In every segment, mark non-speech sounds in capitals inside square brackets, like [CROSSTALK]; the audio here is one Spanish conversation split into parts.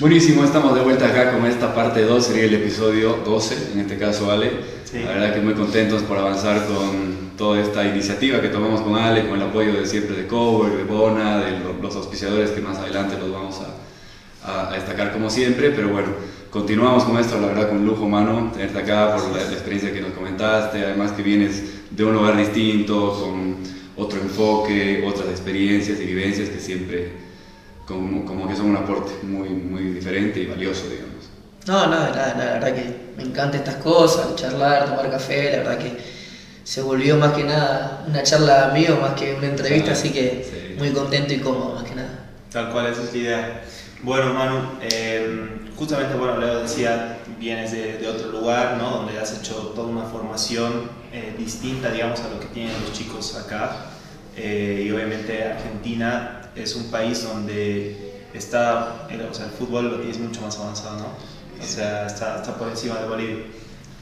Buenísimo, estamos de vuelta acá con esta parte 2, sería el episodio 12, en este caso Ale. Sí. La verdad que muy contentos por avanzar con toda esta iniciativa que tomamos con Ale, con el apoyo de siempre de Cover, de Bona, de lo- los auspiciadores que más adelante los vamos a, a- destacar como siempre, pero bueno, continuamos con esto, la verdad con lujo mano, tenerte acá por la, la experiencia que nos comentaste, además que vienes de un lugar distinto, con otro enfoque, otras experiencias y vivencias que siempre como, como que son un aporte muy, muy diferente y valioso, digamos. No, no, la, la verdad que me encantan estas cosas, charlar, tomar café, la verdad que se volvió más que nada una charla de amigos más que una entrevista, Sí, así que sí. muy contento y cómodo más que nada. Tal cual, esa es la idea. Bueno, Manu, eh, justamente, bueno, Leo decía, vienes de, de otro lugar, ¿no? Donde has hecho toda una formación eh, distinta, digamos, a lo que tienen los chicos acá. Eh, y obviamente Argentina es un país donde está, el, o sea, el fútbol lo tienes mucho más avanzado, ¿no? O sea, está, está por encima de Bolivia.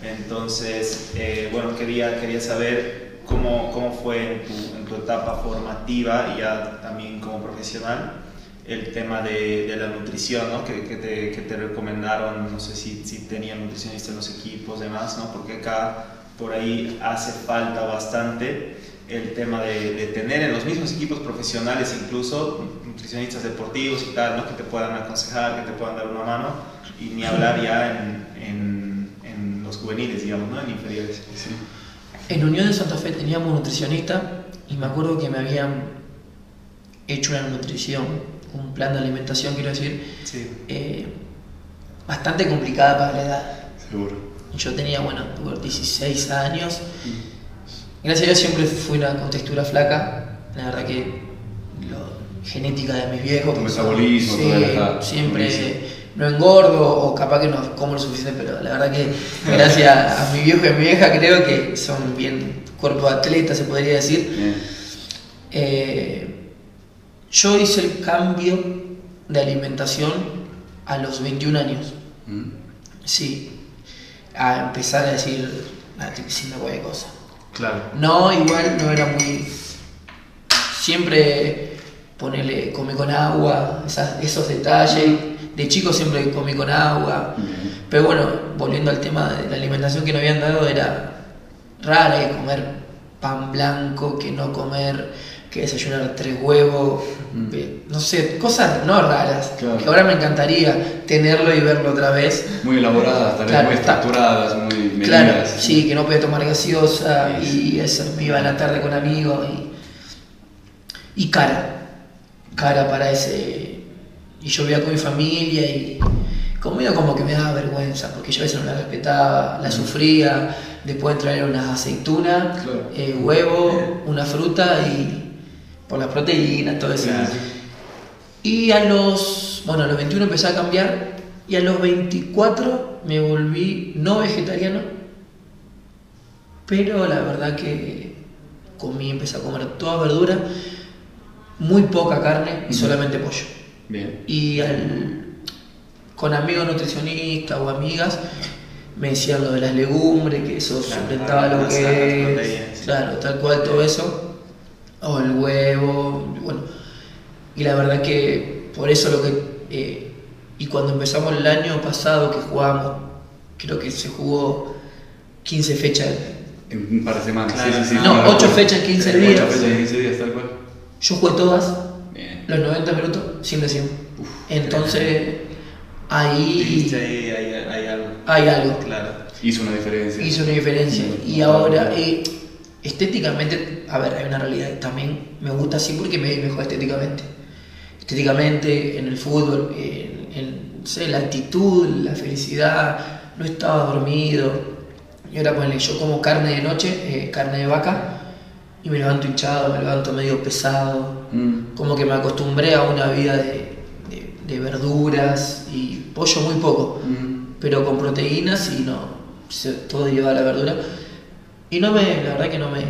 Entonces, eh, bueno, quería, quería saber cómo, cómo fue en tu, en tu etapa formativa y ya también como profesional el tema de, de la nutrición, ¿no? Que, que te, que te recomendaron, no sé si, si tenían nutricionistas en los equipos, demás, ¿no? Porque acá por ahí hace falta bastante el tema de, de tener en los mismos equipos profesionales incluso nutricionistas deportivos y tal, ¿no? Que te puedan aconsejar, que te puedan dar una mano y ni hablar ya en, en, en los juveniles, digamos, ¿no? En inferiores. En Unión de Santa Fe teníamos un nutricionista y me acuerdo que me habían hecho una nutrición, un plan de alimentación, quiero decir, Sí. eh, bastante complicada para la edad. Seguro. Yo tenía, bueno, tuve 16 años. Gracias a Dios siempre fui una con textura flaca. La verdad que lo, genética de mis viejos. Tu metabolismo, la sí, siempre no engordo o capaz que no como lo suficiente, pero la verdad que gracias a mi viejo y a mi vieja creo que son bien cuerpo de atleta, se podría decir. Eh, yo hice el cambio de alimentación a los 21 años. Mm. Sí, a empezar a decir, ah, estoy diciendo cualquier cosa. Claro. No, igual no era muy. Siempre ponerle, come con agua, esas- esos detalles. De chico siempre comí con agua. Pero bueno, volviendo al tema de la alimentación que nos habían dado, era rara comer pan blanco, que no comer, que desayunar tres huevos, Mm. eh, no sé, cosas no raras, Claro. que ahora me encantaría tenerlo y verlo otra vez. Muy elaboradas, tal vez Claro, muy está- estructuradas, muy medidas. Claro, sí, que no podía tomar gaseosa Sí, y eso, me iba a la tarde con amigos y, y cara, cara para ese... Y yo vivía con mi familia y conmigo como que me daba vergüenza porque yo a veces no la respetaba, la sufría, después traer unas aceitunas, Claro. eh, huevo, una fruta y por las proteínas, todo eso. Claro. Y a los, bueno, a los 21 empecé a cambiar y a los 24 me volví no vegetariano, pero la verdad que comí, empecé a comer toda verdura, muy poca carne y solamente pollo. Bien. Y al- con amigos nutricionistas o amigas me decían lo de las legumbres, que eso Claro, suplementaba lo que es, proteínas. claro, tal cual todo eso, o el huevo, bueno, y la verdad que por eso lo que, eh, y cuando empezamos el año pasado que jugamos, creo que se jugó 15 fechas, En un par de semanas. Claro. Sí, sí, sí. No, ocho recuerdo. fechas, 15 Ocho días. fechas, 15 días, tal cual. yo jugué todas, Bien. los 90 minutos, sin lesión. Uf, Entonces, ahí Dijiste ahí, ahí, hay algo. hay algo. Claro. Hizo una diferencia. hizo una diferencia. Y ahora, eh, estéticamente, a ver, hay una realidad. También me gusta así porque me mejor estéticamente. Estéticamente, en el fútbol, en, en, no sé, la actitud, la felicidad, no estaba dormido. Y ahora, ponele, yo como carne de noche, eh, carne de vaca, y me levanto hinchado, me levanto medio pesado. Mm. Como que me acostumbré a una vida de, de- verduras y pollo muy poco Mm. pero con proteínas y no, todo lleva a la verdura. Y no me, la verdad que no me,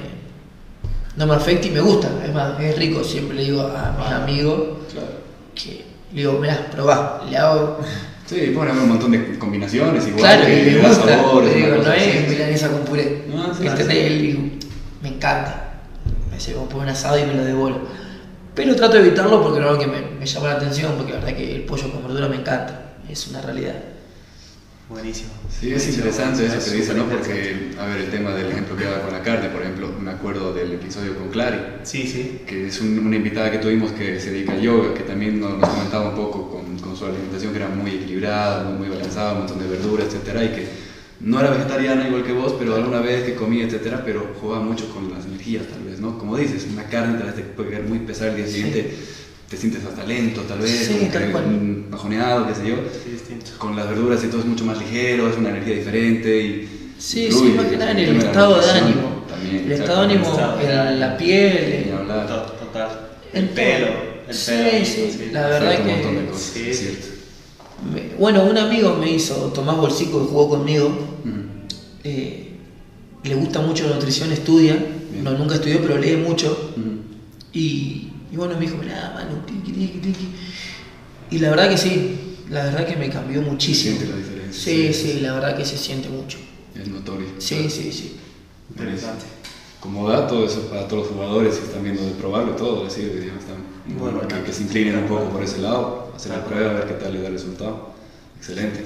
no me afecta y me gusta, es más, es rico, siempre le digo a mis Ah. amigos Claro. que, le digo, mirá, probá, le hago, [LAUGHS] Sí, pueden haber un montón de combinaciones igual. claro, que da gusta, sabores, le digo, no es milanesa con puré, No, sí, este sí. digo, me encanta, me dice, como un asado y me lo devuelvo. Pero trato de evitarlo porque no es algo que me, me llama la atención, porque la verdad que el pollo con verdura me encanta. es una realidad. Buenísimo. Sí, es interesante eso que dice, ¿no? Porque, a ver, el tema del ejemplo que daba con la carne, por ejemplo, me acuerdo del episodio con Clary, Sí, sí. que es un- una invitada que tuvimos que se dedica al yoga, que también nos, nos comentaba un poco con, con su alimentación que era muy equilibrada, muy, muy balanceada, un montón de verduras, etcétera, y que no era vegetariana igual que vos, pero alguna vez que comía, etcétera, pero jugaba mucho con las energías, tal vez, ¿no? Como dices, una carne tal vez te puede quedar muy pesada el día siguiente, te sientes hasta lento, tal vez, Sí, como tal que cual. un bajoneado, qué sé yo. Sí, distinto. Con las verduras y todo es mucho más ligero, es una energía diferente y... Sí, sí, más que nada en el estado de ánimo. También, el estado de ánimo, en la piel. Total. El pelo. El Sí, pelo. sí, la verdad un que- montón de cosas, sí. es cierto. me- Bueno, un amigo me hizo, Tomás Bolsico, que jugó conmigo, eh, le gusta mucho la nutrición, estudia, Bien. no, nunca estudió, pero lee mucho. Ujú. Y, y bueno, me dijo, mirá, mano, tiqui, tiqui, tiqui. Y la verdad que sí, la verdad que me cambió muchísimo. siente la diferencia, Sí, sí, sí, la verdad que se siente mucho. Es notorio. Sí, sí, sí. Interesante. Como dato, eso para todos los jugadores que están viendo de probarlo y todo, decir, digamos, están, Bueno, que, bueno. que se inclinen un poco por ese lado, hacer la prueba, a ver qué tal le da el resultado. Excelente.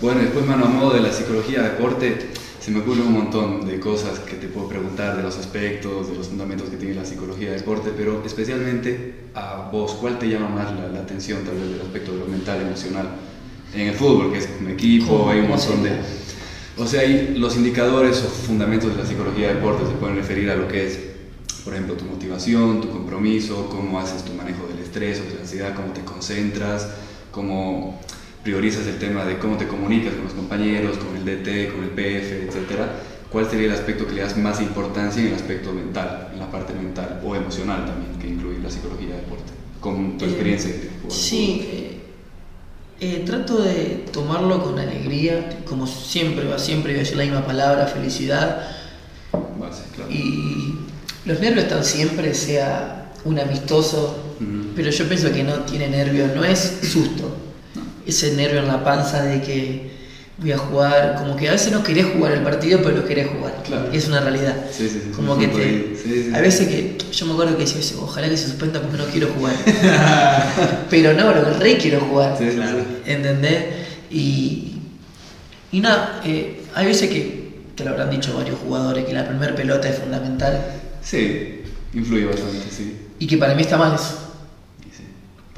Bueno, después, mano, a modo de la psicología deporte, se me ocurren un montón de cosas que te puedo preguntar de los aspectos, de los fundamentos que tiene la psicología deporte, pero especialmente a vos, ¿cuál te llama más la, la atención tal vez del aspecto de lo mental, emocional? En el fútbol, que es un equipo, ¿Cómo- hay un montón de... O sea, hay los indicadores o fundamentos de la psicología deporte se pueden referir a lo que es, por ejemplo, tu motivación, tu compromiso, cómo haces tu manejo del estrés o de la ansiedad, cómo te concentras, cómo priorizas el tema de cómo te comunicas con los compañeros, con el DT, con el PF, etcétera. ¿Cuál sería el aspecto que le das más importancia en el aspecto mental, en la parte mental o emocional también, que incluye la psicología deporte, con tu Eh, experiencia Sí, eh, eh, trato de tomarlo con alegría, como siempre, va siempre voy a decir la misma palabra, felicidad. Base, claro. Y los nervios están siempre, sea un amistoso, Ujú. pero yo pienso que no tiene nervios, no es susto. Ese nervio en la panza de que voy a jugar, como que a veces no querés jugar el partido, pero lo querés jugar. Claro. Es una realidad. Sí, sí, sí, Como que te. a veces que. Yo me acuerdo que decía, "Sí, ojalá que se suspenda porque no quiero jugar. [LAUGHS] pero no, lo que re quiero jugar. Sí, Claro. ¿Entendés? Y, y nada, eh, hay veces que te lo habrán dicho varios jugadores que la primera pelota es fundamental Sí, influye bastante, sí. y que para mí está mal eso.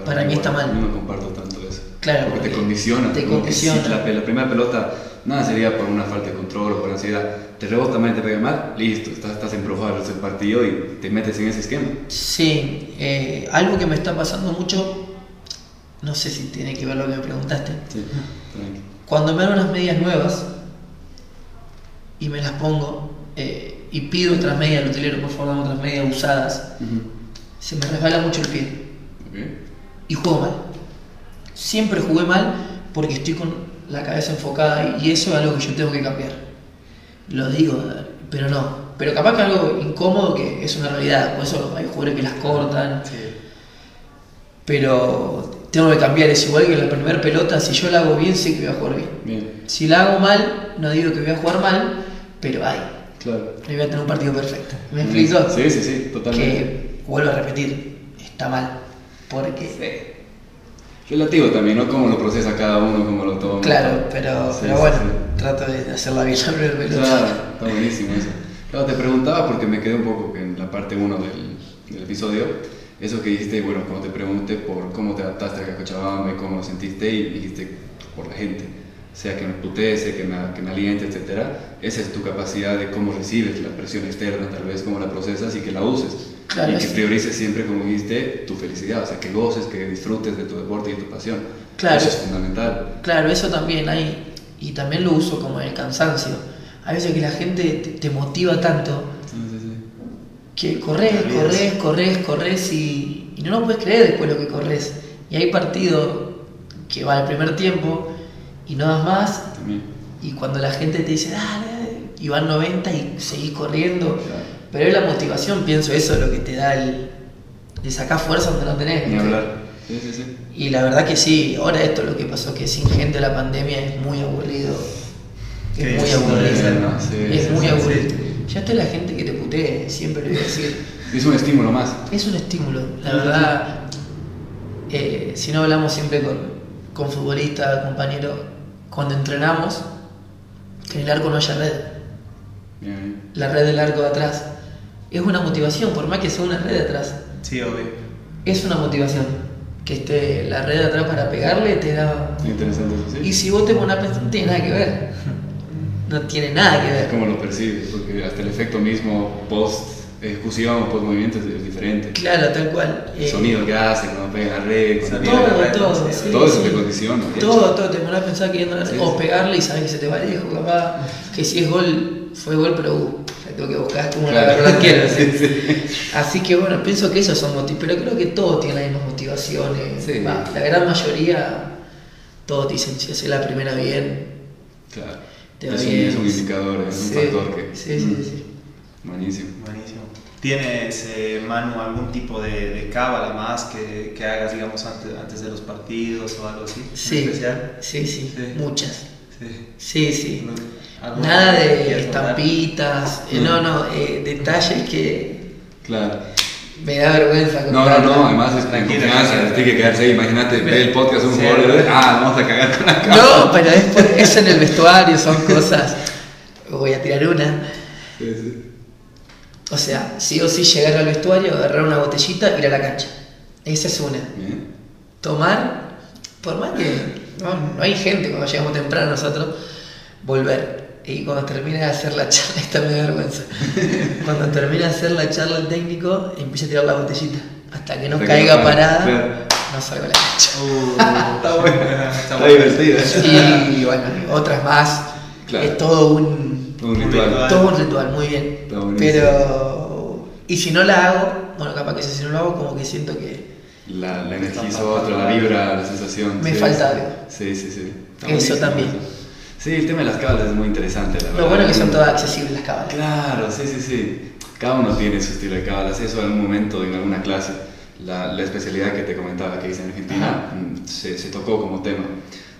Sí. Para mí está igual, mal. Yo no comparto tanto eso. Claro, porque te porque condiciona. te como que condiciona. si la, la primera pelota, nada sería por una falta de control o por ansiedad. Te rebota mal y te pega mal, listo, estás, estás embrujado el partido y te metes en ese esquema. Sí, eh, algo que me está pasando mucho, no sé si tiene que ver lo que me preguntaste. Sí, tranqui. Cuando me dan unas medias nuevas y me las pongo eh, y pido otras medias al hotelero, por favor, dame otras medias usadas, Ujú. se me resbala mucho el pie. Y juego mal. Siempre jugué mal porque estoy con la cabeza enfocada y eso es algo que yo tengo que cambiar. Lo digo, pero no. Pero capaz que algo incómodo que es una realidad, por eso hay jugadores que las cortan, Sí. pero tengo que cambiar, es igual que la primera pelota, si yo la hago bien sé que voy a jugar bien. Bien, Si la hago mal, no digo que voy a jugar mal, pero ay, claro. ahí voy a tener un partido perfecto. ¿Me explico? Sí, sí, sí, totalmente. Que, vuelvo a repetir, está mal. Porque, Relativo también, ¿no? Cómo lo procesa cada uno, cómo lo toma. claro, pero, Sí, pero sí, bueno, sí. trato de hacerla bien la primera pelota. Claro, está buenísimo eso. Claro, te preguntaba porque me quedé un poco en la parte 1 del, del episodio. Eso que dijiste, bueno, cuando te pregunté por cómo te adaptaste a Cochabamba cómo lo sentiste, y dijiste por la gente, sea que me putece, que me, que me aliente, etc. Esa es tu capacidad de cómo recibes la presión externa, tal vez cómo la procesas y que la uses. Claro, y que sí. priorices siempre, como dijiste, tu felicidad, o sea, que goces, que disfrutes de tu deporte y de tu pasión. Claro. Eso es fundamental. Claro, eso también hay, y también lo uso como el cansancio. Hay veces que la gente te, te motiva tanto Sí, sí, sí. que corres, corres, corres, corres y, y no lo puedes creer después lo que corres. Y hay partido que va al primer tiempo y no das más También. y cuando la gente te dice, dale, dale", y van 90 y seguís corriendo. Claro. Pero es la motivación, pienso eso, lo que te da el... de sacar fuerza donde no tenés. Ni hablar. Sí, sí, sí. Y la verdad que sí, ahora esto lo que pasó, que sin gente la pandemia es muy aburrido. Es muy aburrido. es sí, muy aburrido. Ya está la gente que te putee, siempre le voy a decir. Es un estímulo más. Es un estímulo, la verdad. eh, si no hablamos siempre con, con futbolistas, compañeros, cuando entrenamos, que en el arco no haya red. Bien. La red del arco de atrás. Es una motivación, por más que sea una red de atrás. Sí, obvio. Es una motivación. Que esté la red de atrás para pegarle te da. Interesante eso, sí. Y si vos te pones a pensar, no tiene nada que ver. No tiene nada que Es ver. como lo percibes, porque hasta el efecto mismo post ejecución o post movimiento es, es diferente. Claro, tal cual. El Eh, sonido que hacen cuando pegan la red, cuando de la todo, red, todo. sí. Todo eso sí. te condiciona. Todo, todo, te pones a pensar que o pegarle y sabes que se te va lejos, capaz que si es gol, fue gol, pero la tengo que buscar como la Claro. el arquero, Sí, ¿sí? sí. Así que bueno, pienso que esos son motivos, pero creo que todos tienen las mismas motivaciones. Sí. Va, la gran mayoría, todos dicen, si haces la primera bien, Claro. te va Es un, bien. es un indicador, es un Sí, factor que. Sí, sí, Mm, sí. Buenísimo. Buenísimo. ¿Tienes, eh, Manu, algún tipo de, de cábala más que, que hagas, digamos, antes, antes de los partidos o algo así? en Sí, especial? sí, sí, Sí. muchas. Sí. Sí, sí. ¿Alguna Nada de estampitas, eh, no, no, eh, detalles que Claro. me da vergüenza No, no, no, además es en Tranquila, confianza, tranquila. tiene que quedarse ahí. Imagínate, ve el podcast un Sí. jugador y ah, vamos a cagar con la cámara. No, pero es, por- es en el [LAUGHS] vestuario, son cosas. Voy a tirar una. Sí, sí. O sea, sí o sí llegar al vestuario, agarrar una botellita y ir a la cancha. Esa es una. Bien. Tomar, por más que no, no hay gente cuando llegamos temprano nosotros, volver. Y cuando termine de hacer la charla, [LAUGHS] esta me da vergüenza. Cuando termine de hacer la charla el técnico, empieza a tirar la botellita. Hasta que no caiga parada, claro. no salgo a la cancha. Uh, [LAUGHS] Está bueno. Está Está. Y bueno, otras más. Claro. Es todo un, ritual. todo un ritual, muy bien. Pero. Y si no la hago, bueno, capaz que si no lo hago, como que siento que. La, la energía es otra, la vibra, la sensación. Me sí, falta sí. algo. Sí, sí, sí. Está Eso también. eso. Sí, el tema de las cábalas es muy interesante, la verdad. Lo bueno es que son todas accesibles las cábalas. Claro, sí, sí, sí. Cada uno tiene su estilo de cábalas. Eso en algún momento, en alguna clase, la, la especialidad que te comentaba que hice en Argentina, mm, se, se tocó como tema.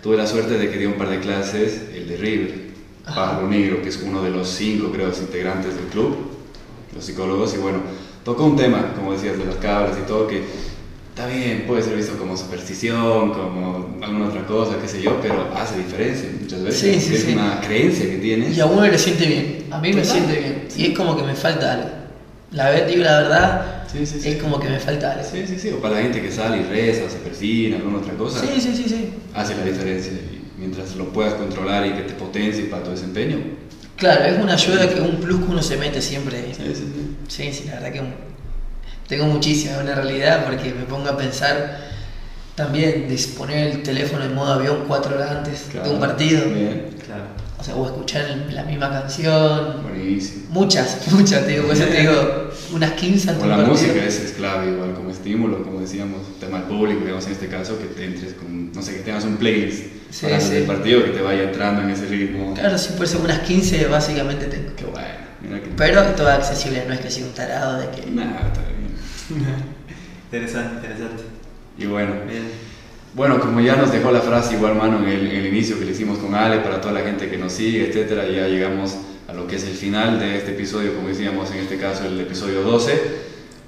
Tuve la suerte de que di un par de clases, el de River. Pájaro Negro, que es uno de los cinco, creo, integrantes del club, los psicólogos, y bueno, tocó un tema, como decías, de las cábalas y todo, que está bien, puede ser visto como superstición, como alguna otra cosa, qué sé yo, pero hace diferencia muchas veces. Sí, sí, es sí. una creencia que tienes. Y a uno le siente bien. A mí me siente bien. Y es como que me falta algo. La vez, digo la verdad, es como que me falta algo. Sí, sí, sí. O para la gente que sale y reza, o se persina, alguna otra cosa, Sí, sí, sí, sí. hace la diferencia. Y mientras lo puedas controlar y que te potencie para tu desempeño. Claro, es una ayuda que un plus que uno se mete siempre. Sí, sí, sí. Sí, sí, la verdad que tengo muchísima una realidad porque me pongo a pensar también de poner el teléfono en modo avión cuatro horas antes de un partido. Bien. Claro. O sea, o escuchar el- la misma canción. Buenísimo. Muchas, [LAUGHS] muchas, te digo, por eso te digo, unas 15 antes O de la un partido. música es, es clave, igual como estímulo, como decíamos, tema del público, digamos en este caso, que te entres con, no sé, que tengas un playlist Sí, para sí. del partido que te vaya entrando en ese ritmo. Claro, sí, por eso unas 15 básicamente tengo. Qué bueno, mira que. Pero todo accesible, no es que sea un tarado de que. Nada, está bien. [LAUGHS] Interesante, interesante. Y bueno, Bien. Bueno, como ya nos dejó la frase igual, mano, en el, en el inicio que le hicimos con Ale, para toda la gente que nos sigue, etcétera, ya llegamos a lo que es el final de este episodio, como decíamos en este caso, el episodio 12.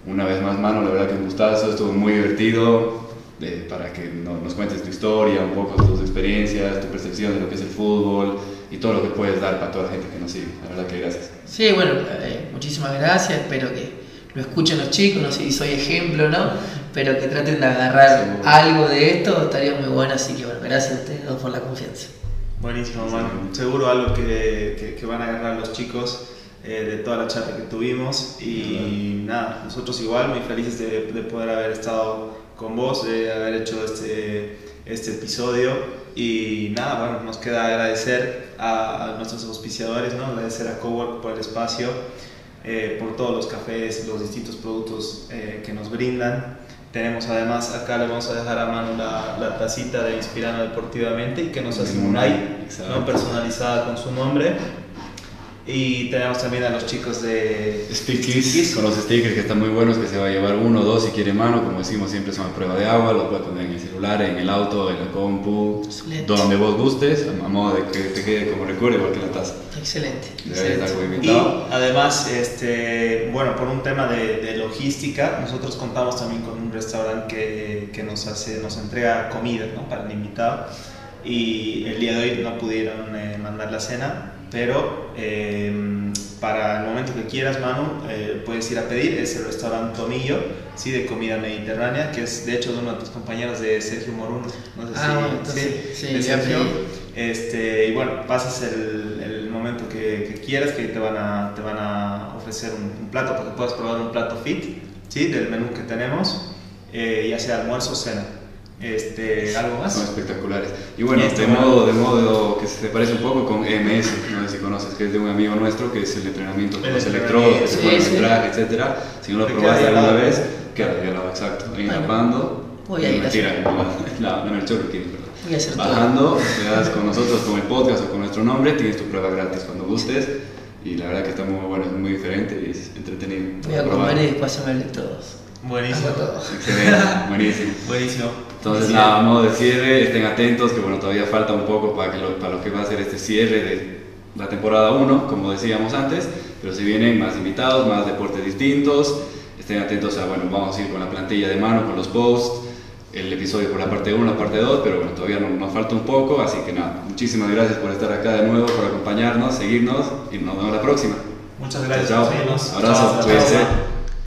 Una vez más, mano, la verdad que un gustazo, estuvo muy divertido, eh, para que no- nos cuentes tu historia, un poco tus experiencias, tu percepción de lo que es el fútbol y todo lo que puedes dar para toda la gente que nos sigue. La verdad que gracias. Sí, bueno, eh, muchísimas gracias, espero que lo escuchen los chicos, no sé si soy ejemplo o no, pero que traten de agarrar algo de esto, estaría muy bueno, así que bueno, gracias a ustedes dos por la confianza. Buenísimo. Manu. Seguro algo que, que- que van a agarrar los chicos eh, de toda la charla que tuvimos. Y nada, nosotros igual, muy felices de, de poder haber estado con vos, de haber hecho este, este episodio. Y nada, bueno, nos queda agradecer a, a nuestros auspiciadores, ¿no? agradecer a Cowork por el espacio, eh, por todos los cafés, los distintos productos eh, que nos brindan. Tenemos además, acá le vamos a dejar a mano la, la tacita de Inspirando Deportivamente y que nos hace un. ¿no? personalizada con su nombre. Y tenemos también a los chicos de Stickies, con los stickers que están muy buenos, que se va a llevar uno o dos si quiere mano, como decimos siempre son a prueba de agua, lo puedes poner en el celular, en el auto, en la compu, donde vos gustes, a modo de que te quede como recuerdo igual que la taza. Excelente. Excelente. Y además, este, bueno, por un tema de, de logística, nosotros contamos también con un restaurante que, que nos, hace, nos entrega comida ¿no? para el invitado. Y el día de hoy no pudieron eh, mandar la cena, pero eh, para el momento que quieras, Manu, eh, puedes ir a pedir. Es el restaurante Tomillo, ¿sí? de comida mediterránea, que es de hecho de uno de tus compañeros de Sergio Moruno. No sé Ah, si, entonces, sí, de ya Sergio. Este, y bueno, pasas el, el momento que, que quieras, que te van a, te van a ofrecer un, un plato, para que puedas probar un plato fit, ¿sí? Del menú que tenemos, eh, ya sea almuerzo o cena. Este, ¿Algo más? Son espectaculares. Y bueno, Y este de, modo, de modo que se parece un poco con EMS, no sé si conoces, que es de un amigo nuestro, que es el entrenamiento con El los electrodos, que se sí, etc. Si no lo Te probaste alguna vez, queda helado, exacto. Ahí Bueno, rapando. voy a ir a Mentira, hacer. no, [LAUGHS] no, no en el A hacer todo. Bajando, te das con nosotros con el podcast o con nuestro nombre, tienes tu prueba gratis cuando gustes. Y la verdad que está muy bueno, es muy diferente y es entretenido. Voy a comer y después se me todos. Buenísimo. Hago todo. Excelente, [LAUGHS] buenísimo. Buenísimo. Entonces, Sí. nada, a modo de cierre, estén atentos, que bueno, todavía falta un poco para, que lo, para lo que va a ser este cierre de la temporada 1, como decíamos antes, pero si vienen más invitados, más deportes distintos, estén atentos a, bueno, vamos a ir con la plantilla de mano, con los posts, el episodio por la parte 1, la parte 2, pero bueno, todavía nos, nos falta un poco, así que nada, muchísimas gracias por estar acá de nuevo, por acompañarnos, seguirnos y nos vemos la próxima. Muchas gracias Chao, chao. Abrazo, cuídense.